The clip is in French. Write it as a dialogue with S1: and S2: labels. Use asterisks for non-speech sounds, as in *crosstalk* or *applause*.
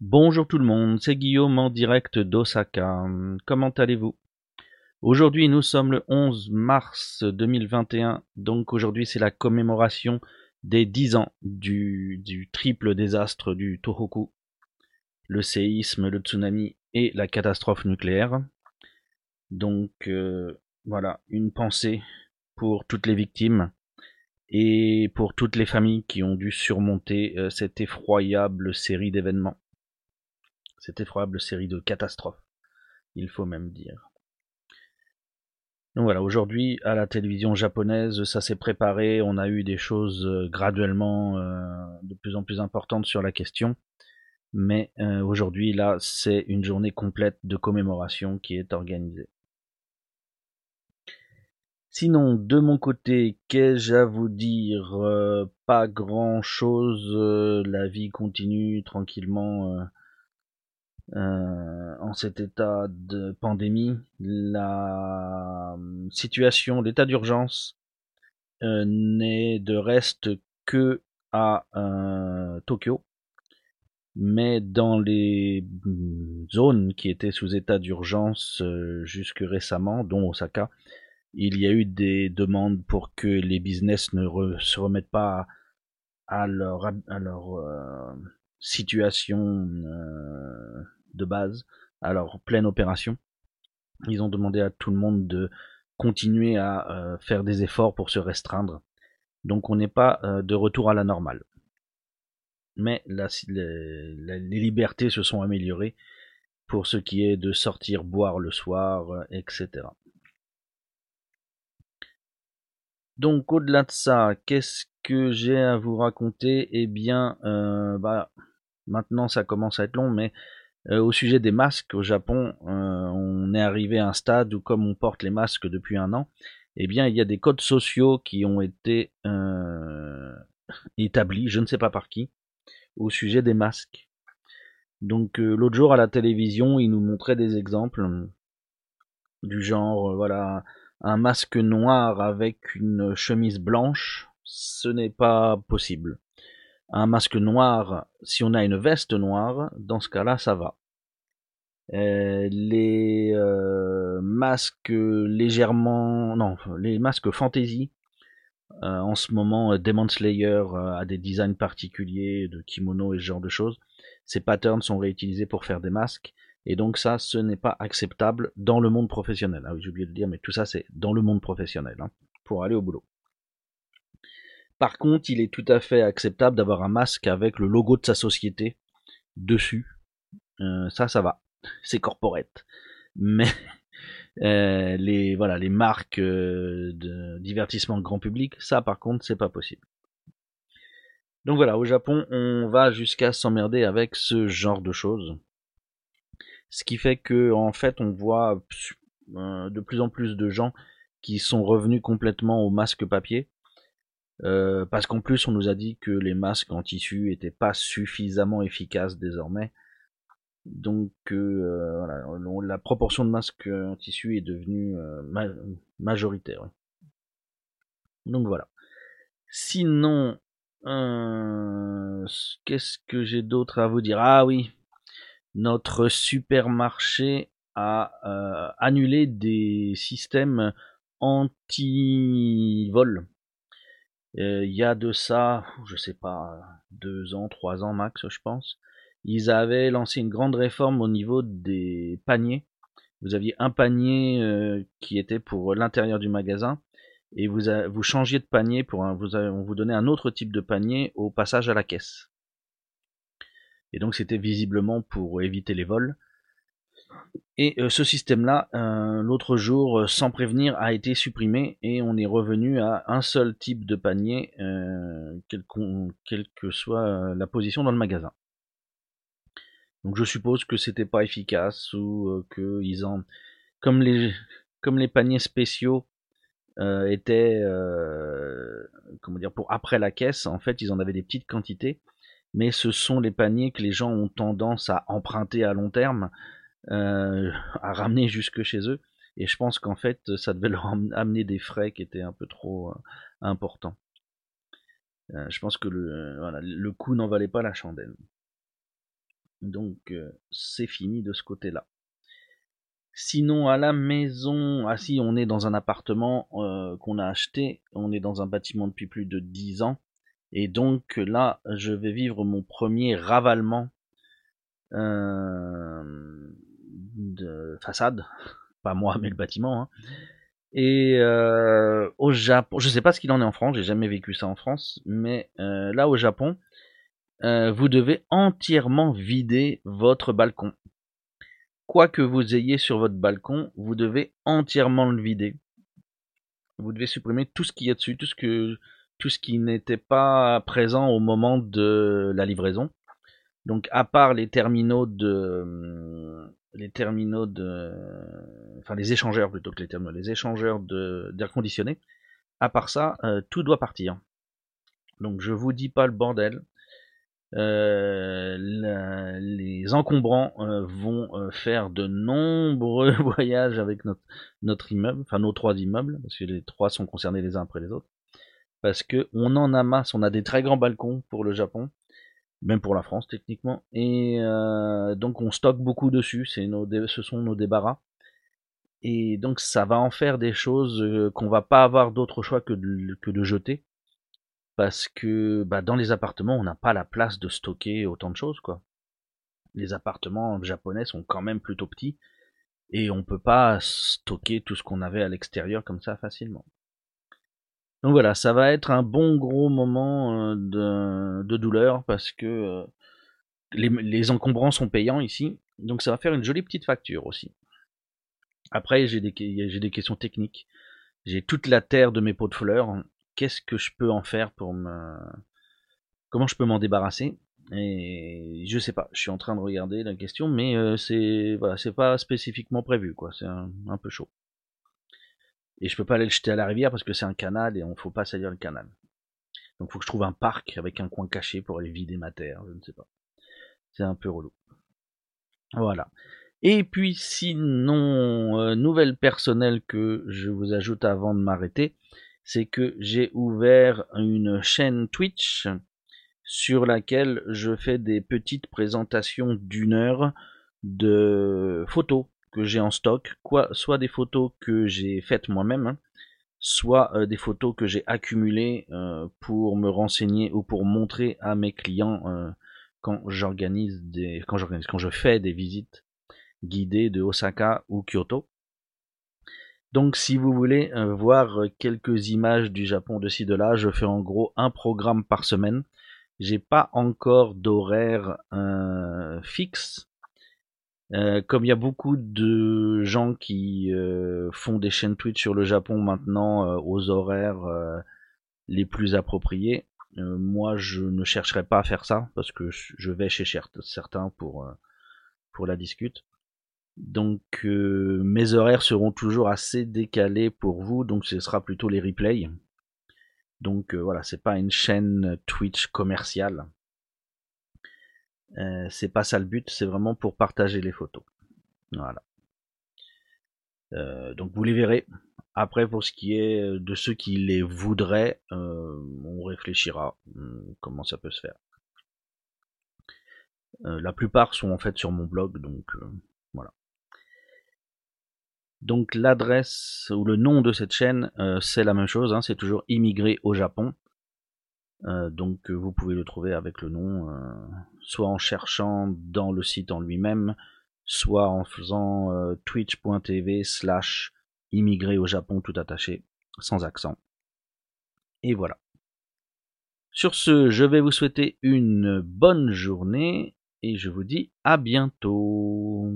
S1: Bonjour tout le monde, c'est Guillaume en direct d'Osaka. Comment allez-vous? Aujourd'hui nous sommes le 11 mars 2021, donc aujourd'hui c'est la commémoration des 10 ans du, triple désastre du Tohoku, le séisme, le tsunami et la catastrophe nucléaire. Donc euh, voilà, une pensée pour toutes les victimes et pour toutes les familles qui ont dû surmonter euh, cette effroyable série d'événements. Cette effroyable série de catastrophes, il faut même dire. Donc voilà, aujourd'hui à la télévision japonaise, ça s'est préparé, on a eu des choses euh, graduellement euh, de plus en plus importantes sur la question, mais euh, aujourd'hui là, c'est une journée complète de commémoration qui est organisée. Sinon, de mon côté, qu'ai-je à vous dire? Pas grand-chose, la vie continue tranquillement euh, en cet état de pandémie, la euh, situation, l'état d'urgence euh, n'est de reste que à Tokyo, mais dans les zones qui étaient sous état d'urgence jusque récemment, dont Osaka, il y a eu des demandes pour que les business ne se remettent pas à leur, à leur situation de base, alors pleine opération. Ils ont demandé à tout le monde de continuer à euh, faire des efforts pour se restreindre. Donc on n'est pas euh, de retour à la normale. Mais les, libertés se sont améliorées pour ce qui est de sortir boire le soir, euh, etc. Donc au-delà de ça, qu'est-ce que j'ai à vous raconter? Eh bien, bah, maintenant ça commence à être long, mais euh, au sujet des masques au Japon, euh, on est arrivé à un stade où comme on porte les masques depuis un an, eh bien il y a des codes sociaux qui ont été euh, établis, je ne sais pas par qui, au sujet des masques. Donc l'autre jour à la télévision, ils nous montraient des exemples du genre, voilà, un masque noir avec une chemise blanche, ce n'est pas possible un masque noir, si on a une veste noire, dans ce cas-là, ça va. Euh, les euh, masques légèrement, non, les masques fantasy. Euh, en ce moment, Demon Slayer a des designs particuliers de kimono et ce genre de choses. Ces patterns sont réutilisés pour faire des masques. Et donc ça, ce n'est pas acceptable dans le monde professionnel. Ah oui, j'ai oublié de dire, mais tout ça, c'est dans le monde professionnel, hein, pour aller au boulot. Par contre, il est tout à fait acceptable d'avoir un masque avec le logo de sa société dessus. Euh, ça, ça va. C'est corporate. Mais *laughs* euh, les voilà, les marques euh, de divertissement grand public, ça par contre, c'est pas possible. Donc voilà, au Japon, on va jusqu'à s'emmerder avec ce genre de choses. Ce qui fait que en fait, on voit de plus en plus de gens qui sont revenus complètement au masque papier euh, parce qu'en plus, on nous a dit que les masques en tissu étaient pas suffisamment efficaces désormais. Donc euh, voilà, la proportion de masques en tissu est devenue euh, majoritaire. Donc voilà. Sinon, qu'est-ce que j'ai d'autre à vous dire? Ah oui, notre supermarché a annulé des systèmes anti-vol euh, il y a de ça, je sais pas, deux ans, trois ans max, je pense. Ils avaient lancé une grande réforme au niveau des paniers. Vous aviez un panier euh, qui était pour l'intérieur du magasin et vous, vous changiez de panier pour un, vous on vous donnait un autre type de panier au passage à la caisse. Et donc c'était visiblement pour éviter les vols. Et euh, ce système-là, euh, l'autre jour, euh, sans prévenir, a été supprimé et on est revenu à un seul type de panier, quelle, que soit la position dans le magasin. Donc je suppose que c'était pas efficace ou que ils en, comme les, comme les paniers spéciaux étaient, comment dire, pour après la caisse, en fait, ils en avaient des petites quantités, mais ce sont les paniers que les gens ont tendance à emprunter à long terme à ramener jusque chez eux. Et je pense qu'en fait, ça devait leur amener des frais qui étaient un peu trop euh, importants. Euh, je pense que le, voilà, le coût n'en valait pas la chandelle. Donc c'est fini de ce côté-là. Sinon à la maison, ah si on est dans un appartement qu'on a acheté, on est dans un bâtiment depuis plus de 10 ans. Et donc là, je vais vivre mon premier ravalement de façade, pas moi *laughs* mais le bâtiment. Hein. Et euh, au Japon, je sais pas ce qu'il en est en France, j'ai jamais vécu ça en France, mais euh, là au Japon, euh, vous devez entièrement vider votre balcon. Quoi que vous ayez sur votre balcon, vous devez entièrement le vider. Vous devez supprimer tout ce qu'il y a dessus, tout ce que tout ce qui n'était pas présent au moment de la livraison. Donc à part les terminaux de les terminaux de enfin les échangeurs plutôt que les terminaux, les échangeurs d'air conditionné, à part ça, euh, tout doit partir. Donc je vous dis pas le bordel. Euh, les encombrants euh, vont faire de nombreux *laughs* voyages avec notre, notre immeuble, enfin nos trois immeubles, parce que les trois sont concernés les uns après les autres. Parce que on en amasse, on a des très grands balcons pour le Japon, même pour la France techniquement, et donc on stocke beaucoup dessus, c'est nos, ce sont nos débarras. Et donc ça va en faire des choses qu'on va pas avoir d'autre choix que de, que de jeter parce que bah, dans les appartements, on n'a pas la place de stocker autant de choses, quoi. Les appartements japonais sont quand même plutôt petits, et on peut pas stocker tout ce qu'on avait à l'extérieur comme ça facilement. Donc voilà, ça va être un bon gros moment euh, de, douleur parce que euh, les, encombrants sont payants ici, donc ça va faire une jolie petite facture aussi. Après, j'ai des, questions techniques. J'ai toute la terre de mes pots de fleurs. Qu'est-ce que je peux en faire pour me comment je peux m'en débarrasser? Et je sais pas je suis en train de regarder la question mais euh, c'est voilà c'est pas spécifiquement prévu quoi. C'est un, peu chaud et je peux pas aller le jeter à la rivière parce que c'est un canal et on faut pas salir le canal. Donc faut que je trouve un parc avec un coin caché pour aller vider ma terre je ne sais pas. C'est un peu relou. Voilà. Et puis sinon euh, nouvelle personnelle que je vous ajoute avant de m'arrêter c'est que j'ai ouvert une chaîne Twitch sur laquelle je fais des petites présentations d'une heure de photos que j'ai en stock, quoi, soit des photos que j'ai faites moi-même, hein, soit euh, des photos que j'ai accumulées euh, pour me renseigner ou pour montrer à mes clients euh, quand j'organise des, quand j'organise, quand je fais des visites guidées de Osaka ou Kyoto. Donc si vous voulez voir quelques images du Japon de ci de là, je fais en gros un programme par semaine. J'ai pas encore d'horaire euh, comme il y a beaucoup de gens qui font des chaînes Twitch sur le Japon maintenant aux horaires les plus appropriés, moi je ne chercherai pas à faire ça parce que je vais chez certains pour pour la discute. Donc euh, mes horaires seront toujours assez décalés pour vous, donc ce sera plutôt les replays. Donc euh, voilà, c'est pas une chaîne Twitch commerciale. Euh, c'est pas ça le but, c'est vraiment pour partager les photos. Voilà. donc vous les verrez. Après pour ce qui est de ceux qui les voudraient, on réfléchira comment ça peut se faire. la plupart sont en fait sur mon blog, donc voilà. Donc l'adresse ou le nom de cette chaîne, euh, c'est la même chose, hein, c'est toujours immigré au Japon. Euh, donc vous pouvez le trouver avec le nom, euh, soit en cherchant dans le site en lui-même, soit en faisant twitch.tv slash immigré au Japon tout attaché, sans accent. Et voilà. Sur ce, je vais vous souhaiter une bonne journée et je vous dis à bientôt.